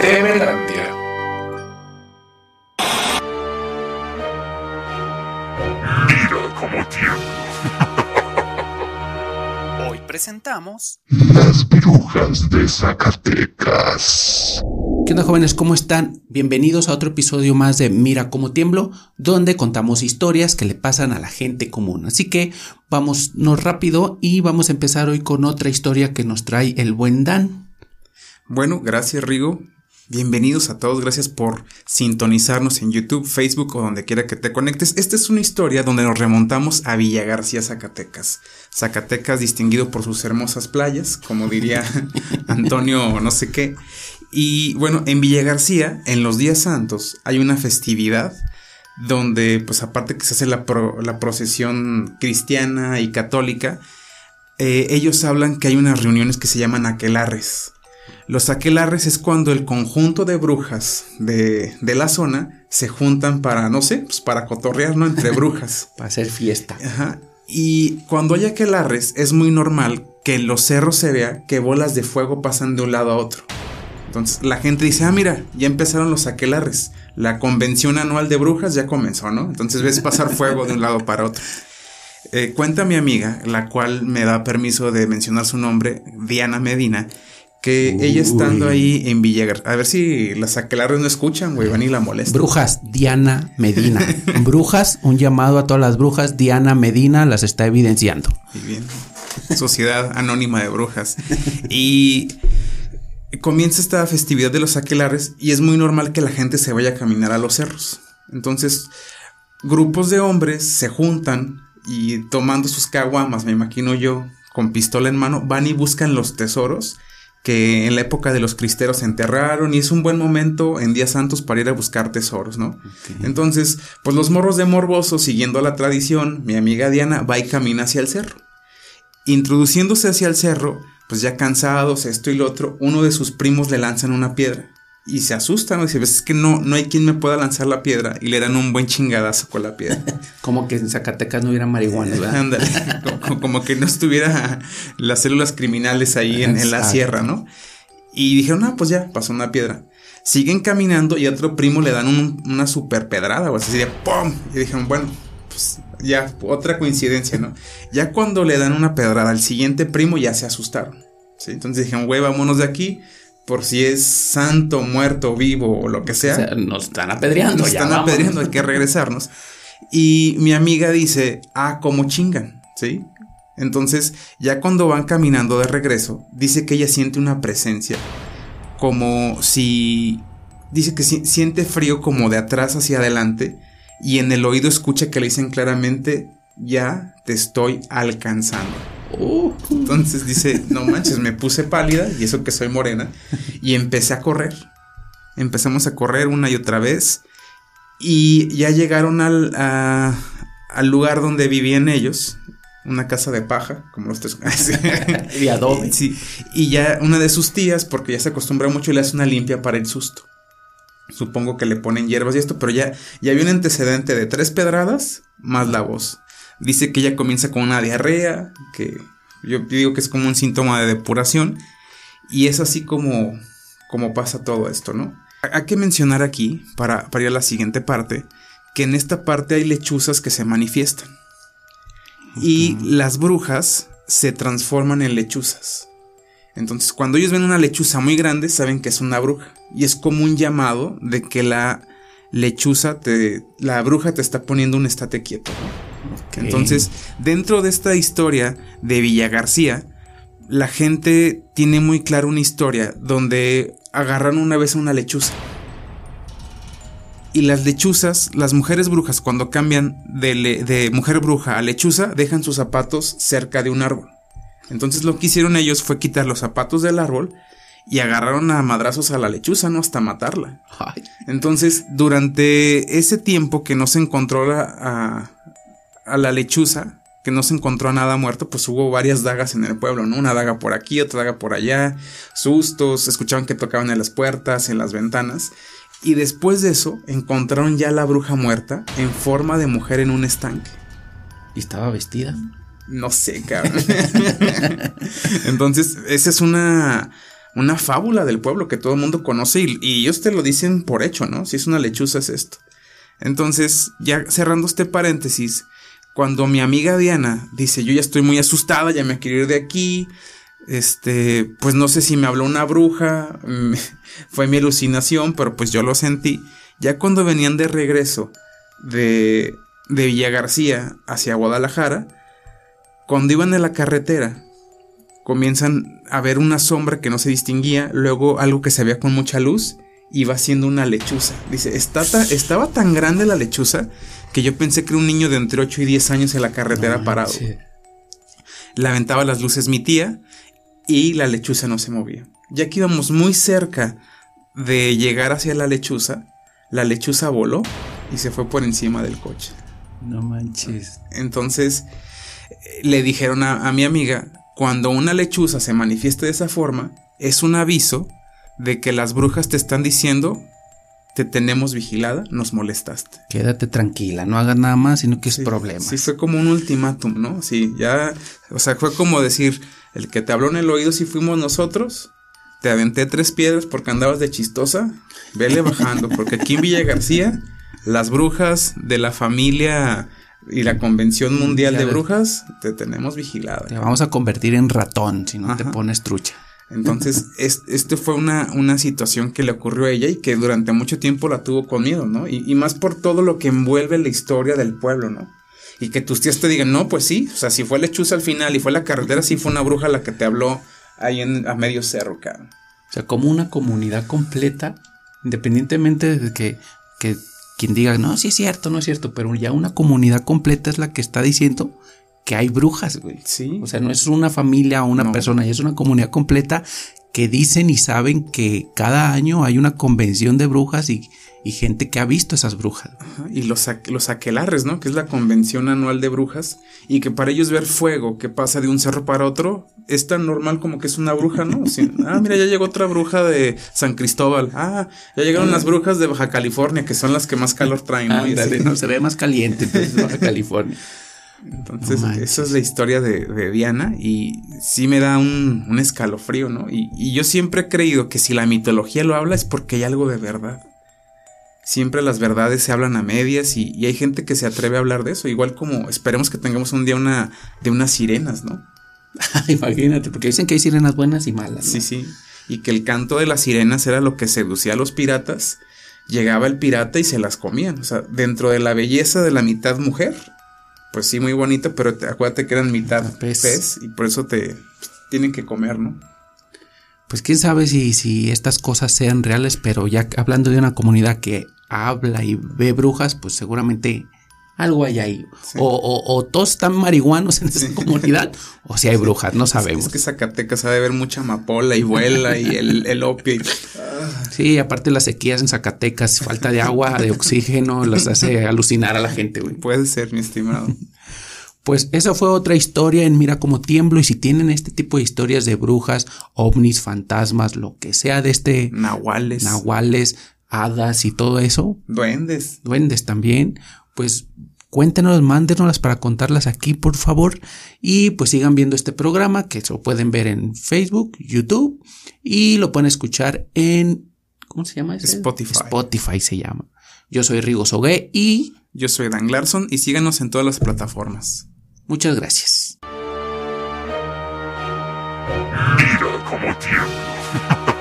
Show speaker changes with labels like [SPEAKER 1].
[SPEAKER 1] Temelandia.
[SPEAKER 2] Mira cómo tiemblo.
[SPEAKER 3] Hoy presentamos
[SPEAKER 2] Las brujas de Zacatecas.
[SPEAKER 4] ¿Qué onda jóvenes? ¿Cómo están? Bienvenidos a otro episodio más de Mira cómo tiemblo, donde contamos historias que le pasan a la gente común. Así que vámonos rápido y vamos a empezar hoy con otra historia que nos trae el buen Dan.
[SPEAKER 5] Bueno, gracias Rigo. Bienvenidos a todos, gracias por sintonizarnos en YouTube, Facebook o donde quiera que te conectes. Esta es una historia donde nos remontamos a Villa García, Zacatecas. Zacatecas distinguido por sus hermosas playas, como diría Antonio no sé qué. Y bueno, en Villa García, en los días santos, hay una festividad donde, pues aparte que se hace la, pro- la procesión cristiana y católica, eh, ellos hablan que hay unas reuniones que se llaman aquelarres. Los aquelarres es cuando el conjunto de brujas de, de la zona se juntan para, no sé, pues para cotorrear, ¿no? Entre brujas.
[SPEAKER 4] Para hacer fiesta.
[SPEAKER 5] Ajá. Y cuando hay aquelarres es muy normal que en los cerros se vea que bolas de fuego pasan de un lado a otro. Entonces la gente dice, ah, mira, ya empezaron los aquelarres. La convención anual de brujas ya comenzó, ¿no? Entonces ves pasar fuego de un lado para otro. Eh, cuenta mi amiga, la cual me da permiso de mencionar su nombre, Diana Medina, que ella estando ahí en Villagar, a ver si las aquelarres no escuchan, güey, van y la molestan.
[SPEAKER 4] Brujas, Diana Medina. Brujas, un llamado a todas las brujas. Diana Medina las está evidenciando.
[SPEAKER 5] Muy bien. Sociedad Anónima de Brujas. Y comienza esta festividad de los aquelares y es muy normal que la gente se vaya a caminar a los cerros. Entonces, grupos de hombres se juntan y tomando sus caguamas, me imagino yo, con pistola en mano, van y buscan los tesoros que en la época de los cristeros se enterraron y es un buen momento en días santos para ir a buscar tesoros, ¿no? Entonces, pues los morros de morboso, siguiendo la tradición, mi amiga Diana va y camina hacia el cerro. Introduciéndose hacia el cerro, pues ya cansados, esto y lo otro, uno de sus primos le lanzan una piedra. Y se asusta, ¿no? Dice, "Ves, es que no, no hay quien me pueda lanzar la piedra. Y le dan un buen chingadazo con la piedra.
[SPEAKER 4] Como que en Zacatecas no hubiera marihuana, ¿verdad?
[SPEAKER 5] Ándale, como, como que no estuviera las células criminales ahí en, en la sierra, ¿no? Y dijeron, ah, pues ya, pasó una piedra. Siguen caminando y a otro primo le dan un- una super pedrada, o así de ¡pum! Y dijeron, bueno, pues ya, otra coincidencia, ¿no? Ya cuando le dan una pedrada al siguiente primo ya se asustaron, ¿sí? Entonces dijeron, güey, vámonos de aquí, por si es santo, muerto, vivo o lo que sea.
[SPEAKER 4] O sea, nos están apedreando.
[SPEAKER 5] Nos
[SPEAKER 4] ya,
[SPEAKER 5] están
[SPEAKER 4] vámonos.
[SPEAKER 5] apedreando, hay que regresarnos. Y mi amiga dice, ah, como chingan, ¿sí? Entonces, ya cuando van caminando de regreso, dice que ella siente una presencia, como si, dice que si- siente frío como de atrás hacia adelante, y en el oído escucha que le dicen claramente, ya te estoy alcanzando. Entonces dice, no manches, me puse pálida y eso que soy morena y empecé a correr. Empezamos a correr una y otra vez y ya llegaron al, a- al lugar donde vivían ellos, una casa de paja, como los tres.
[SPEAKER 4] y adobe.
[SPEAKER 5] Sí, y ya una de sus tías, porque ya se acostumbra mucho, le hace una limpia para el susto. Supongo que le ponen hierbas y esto, pero ya, ya había un antecedente de tres pedradas más la voz. Dice que ella comienza con una diarrea, que yo digo que es como un síntoma de depuración, y es así como, como pasa todo esto, ¿no? Hay que mencionar aquí, para, para ir a la siguiente parte, que en esta parte hay lechuzas que se manifiestan. Y las brujas se transforman en lechuzas. Entonces, cuando ellos ven una lechuza muy grande, saben que es una bruja. Y es como un llamado de que la lechuza te. la bruja te está poniendo un estate quieto. ¿no? Entonces, dentro de esta historia de Villa García, la gente tiene muy clara una historia donde agarraron una vez a una lechuza. Y las lechuzas, las mujeres brujas, cuando cambian de, le- de mujer bruja a lechuza, dejan sus zapatos cerca de un árbol. Entonces lo que hicieron ellos fue quitar los zapatos del árbol y agarraron a madrazos a la lechuza, ¿no? Hasta matarla. Entonces, durante ese tiempo que no se encontró la- a, a la lechuza, que no se encontró a nada muerto, pues hubo varias dagas en el pueblo, ¿no? Una daga por aquí, otra daga por allá, sustos, escuchaban que tocaban en las puertas, en las ventanas. Y después de eso, encontraron ya la bruja muerta en forma de mujer en un estanque.
[SPEAKER 4] ¿Y estaba vestida?
[SPEAKER 5] No sé, cabrón. Entonces, esa es una una fábula del pueblo que todo el mundo conoce y, y ellos te lo dicen por hecho, ¿no? Si es una lechuza es esto. Entonces, ya cerrando este paréntesis, cuando mi amiga Diana dice, yo ya estoy muy asustada, ya me quiero ir de aquí, este, pues no sé si me habló una bruja, fue mi alucinación, pero pues yo lo sentí. Ya cuando venían de regreso de, de Villa García hacia Guadalajara, cuando iban en la carretera, comienzan a ver una sombra que no se distinguía, luego algo que se veía con mucha luz, iba siendo una lechuza. Dice, "Está ta- estaba tan grande la lechuza que yo pensé que era un niño de entre 8 y 10 años en la carretera parado.
[SPEAKER 4] Sí.
[SPEAKER 5] Le aventaba las luces mi tía y la lechuza no se movía. Ya que íbamos muy cerca de llegar hacia la lechuza, la lechuza voló y se fue por encima del coche.
[SPEAKER 4] No manches.
[SPEAKER 5] Entonces le dijeron a, a mi amiga, cuando una lechuza se manifiesta de esa forma, es un aviso de que las brujas te están diciendo, te tenemos vigilada, nos molestaste.
[SPEAKER 4] Quédate tranquila, no hagas nada más, sino que es problema.
[SPEAKER 5] Sí, fue como un ultimátum, ¿no? Sí, ya, o sea, fue como decir, el que te habló en el oído si fuimos nosotros, te aventé tres piedras porque andabas de chistosa, vele bajando, porque aquí en Villa García, las brujas de la familia y la Convención Mundial de. Brujas, te tenemos vigilada.
[SPEAKER 4] Te vamos a convertir en ratón si no te pones trucha.
[SPEAKER 5] Entonces, es- esto fue una, una situación que le ocurrió a ella y que durante mucho tiempo la tuvo con miedo, ¿no? Y, más por todo lo que envuelve la historia del pueblo, ¿no? Y que tus tías te digan, no, pues sí, o sea, si fue lechuza al final y fue la carretera, sí fue una bruja la que te habló ahí en, a medio cerro, cabrón.
[SPEAKER 4] O sea, como una comunidad completa, independientemente de que, que quien diga, no, sí es cierto, no es cierto, pero ya una comunidad completa es la que está diciendo que hay brujas, güey.
[SPEAKER 5] Sí.
[SPEAKER 4] O sea, no es una familia o una
[SPEAKER 5] No.
[SPEAKER 4] persona, es una comunidad completa que dicen y saben que cada año hay una convención de brujas y, y gente que ha visto esas brujas.
[SPEAKER 5] Ajá, Y los, los aquelarres, ¿no? Que es la convención anual de brujas. Y que para ellos ver fuego que pasa de un cerro para otro es tan normal como que es una bruja, ¿no? Ah, mira, ya llegó otra bruja de San Cristóbal. Ah, ya llegaron las brujas de Baja California, que son las que más calor traen, ¿no?
[SPEAKER 4] Ándale, no, se ve más caliente entonces Baja California.
[SPEAKER 5] Entonces,
[SPEAKER 4] No
[SPEAKER 5] esa es la historia de, de Diana. Y sí me da un, un escalofrío, ¿no? Y, y yo siempre he creído que si la mitología lo habla es porque hay algo de verdad. Siempre las verdades se hablan a medias y, y hay gente que se atreve a hablar de eso. Igual como esperemos que tengamos un día una de unas sirenas, ¿no?
[SPEAKER 4] Imagínate, porque dicen que hay sirenas buenas y malas. ¿no?
[SPEAKER 5] Sí, sí. Y que el canto de las sirenas era lo que seducía a los piratas. Llegaba el pirata y se las comían. O sea, dentro de la belleza de la mitad mujer, pues sí, muy bonita, pero te, acuérdate que eran mitad
[SPEAKER 4] Pez.
[SPEAKER 5] pez. y por eso te tienen que comer, ¿no?
[SPEAKER 4] Pues quién sabe si, si estas cosas sean reales, pero ya hablando de una comunidad que habla y ve brujas, pues seguramente algo hay ahí.
[SPEAKER 5] Sí.
[SPEAKER 4] O, o- o todos están marihuanos en esa comunidad, o si hay brujas, no sabemos.
[SPEAKER 5] Es que Zacatecas ha de ver mucha amapola y vuela y el, el opio. y-
[SPEAKER 4] Sí, aparte las sequías en Zacatecas, falta de agua, de oxígeno, las hace alucinar a la gente, güey.
[SPEAKER 5] Puede ser, mi estimado.
[SPEAKER 4] Pues esa fue otra historia en Mira cómo tiemblo. Y si tienen este tipo de historias de brujas, ovnis, fantasmas, lo que sea de este
[SPEAKER 5] Nahuales.
[SPEAKER 4] nahuales, hadas y todo eso,
[SPEAKER 5] Duendes.
[SPEAKER 4] duendes también, pues cuéntenos, mándenoslas para contarlas aquí, por favor. Y pues sigan viendo este programa, que lo pueden ver en Facebook, YouTube, y lo pueden escuchar en. ¿Cómo se llama? ese?
[SPEAKER 5] Spotify.
[SPEAKER 4] Spotify se llama. Yo soy Rigo Sogué y
[SPEAKER 5] Yo soy Dan Larson y síganos en todas las plataformas.
[SPEAKER 4] muchas gracias.
[SPEAKER 2] Mira cómo.